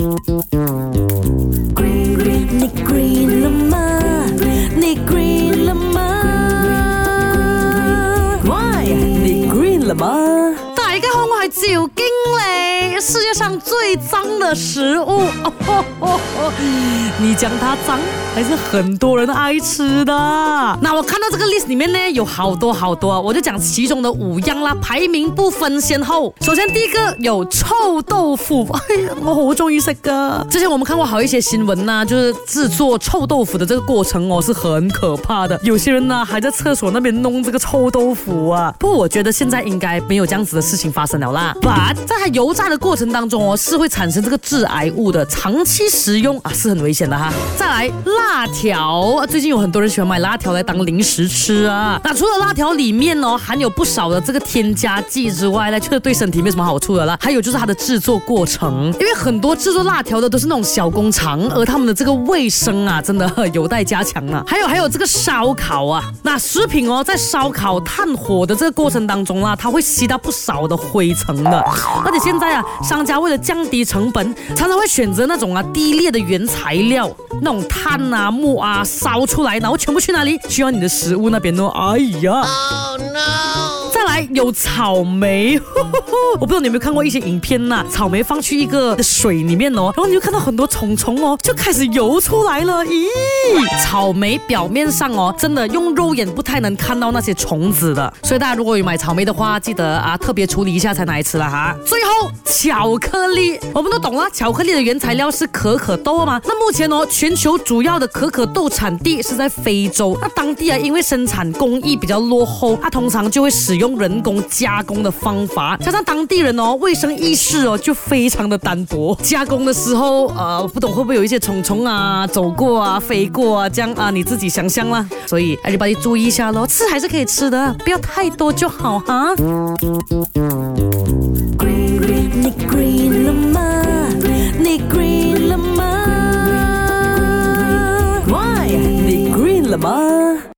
你 green 了吗？你 green 了吗？Why？你 green 了吗？大家好，我係趙經理。最脏的食物，你讲它脏，还是很多人爱吃的？那我看到这个 list 里面呢，有好多好多，我就讲其中的五样啦，排名不分先后。首先第一个有臭豆腐，哎呀，我好中意食噶。之前我们看过好一些新闻呐、就是制作臭豆腐的这个过程哦，是很可怕的。有些人呢还在厕所那边弄这个臭豆腐啊。不我觉得现在应该没有这样子的事情发生了啦。But 在它油炸的过程当中是会产生这个致癌物的，长期食用啊是很危险的哈。再来辣条，最近有很多人喜欢买辣条来当零食吃啊。那除了辣条里面哦含有不少的这个添加剂之外呢，确实对身体没什么好处的啦。还有就是它的制作过程，因为很多制作辣条的都是那种小工厂，而他们的这个卫生啊，真的有待加强啊。还有还有这个烧烤啊，那食品哦，在烧烤炭火的这个过程当中啊，它会吸到不少的灰尘的。而且现在啊，商家为了降低成本，常常会选择那种啊低劣的原材料，那种炭啊木啊烧出来，然后全部去哪里？需要你的食物那边呢。哎呀！有草莓，我不知道你有没有看过一些影片呐、草莓放去一个水里面哦，然后你就看到很多虫虫哦，就开始游出来了。咦，草莓表面上哦，真的用肉眼不太能看到那些虫子的，所以大家如果有买草莓的话，记得啊特别处理一下才拿来吃了哈。最后巧克力，我们都懂了，巧克力的原材料是可可豆嘛。那目前哦，全球主要的可可豆产地是在非洲，那当地啊因为生产工艺比较落后，它通常就会使用人工加工的方法，加上当地人哦卫生意识哦就非常的单薄，加工的时候呃不懂会不会有一些虫虫啊走过啊飞过啊这样啊你自己想象啦。所以 everybody 注意一下咯，吃还是可以吃的，不要太多就好哈。你 green 了吗？你 green 了吗？Why？你 green 了吗？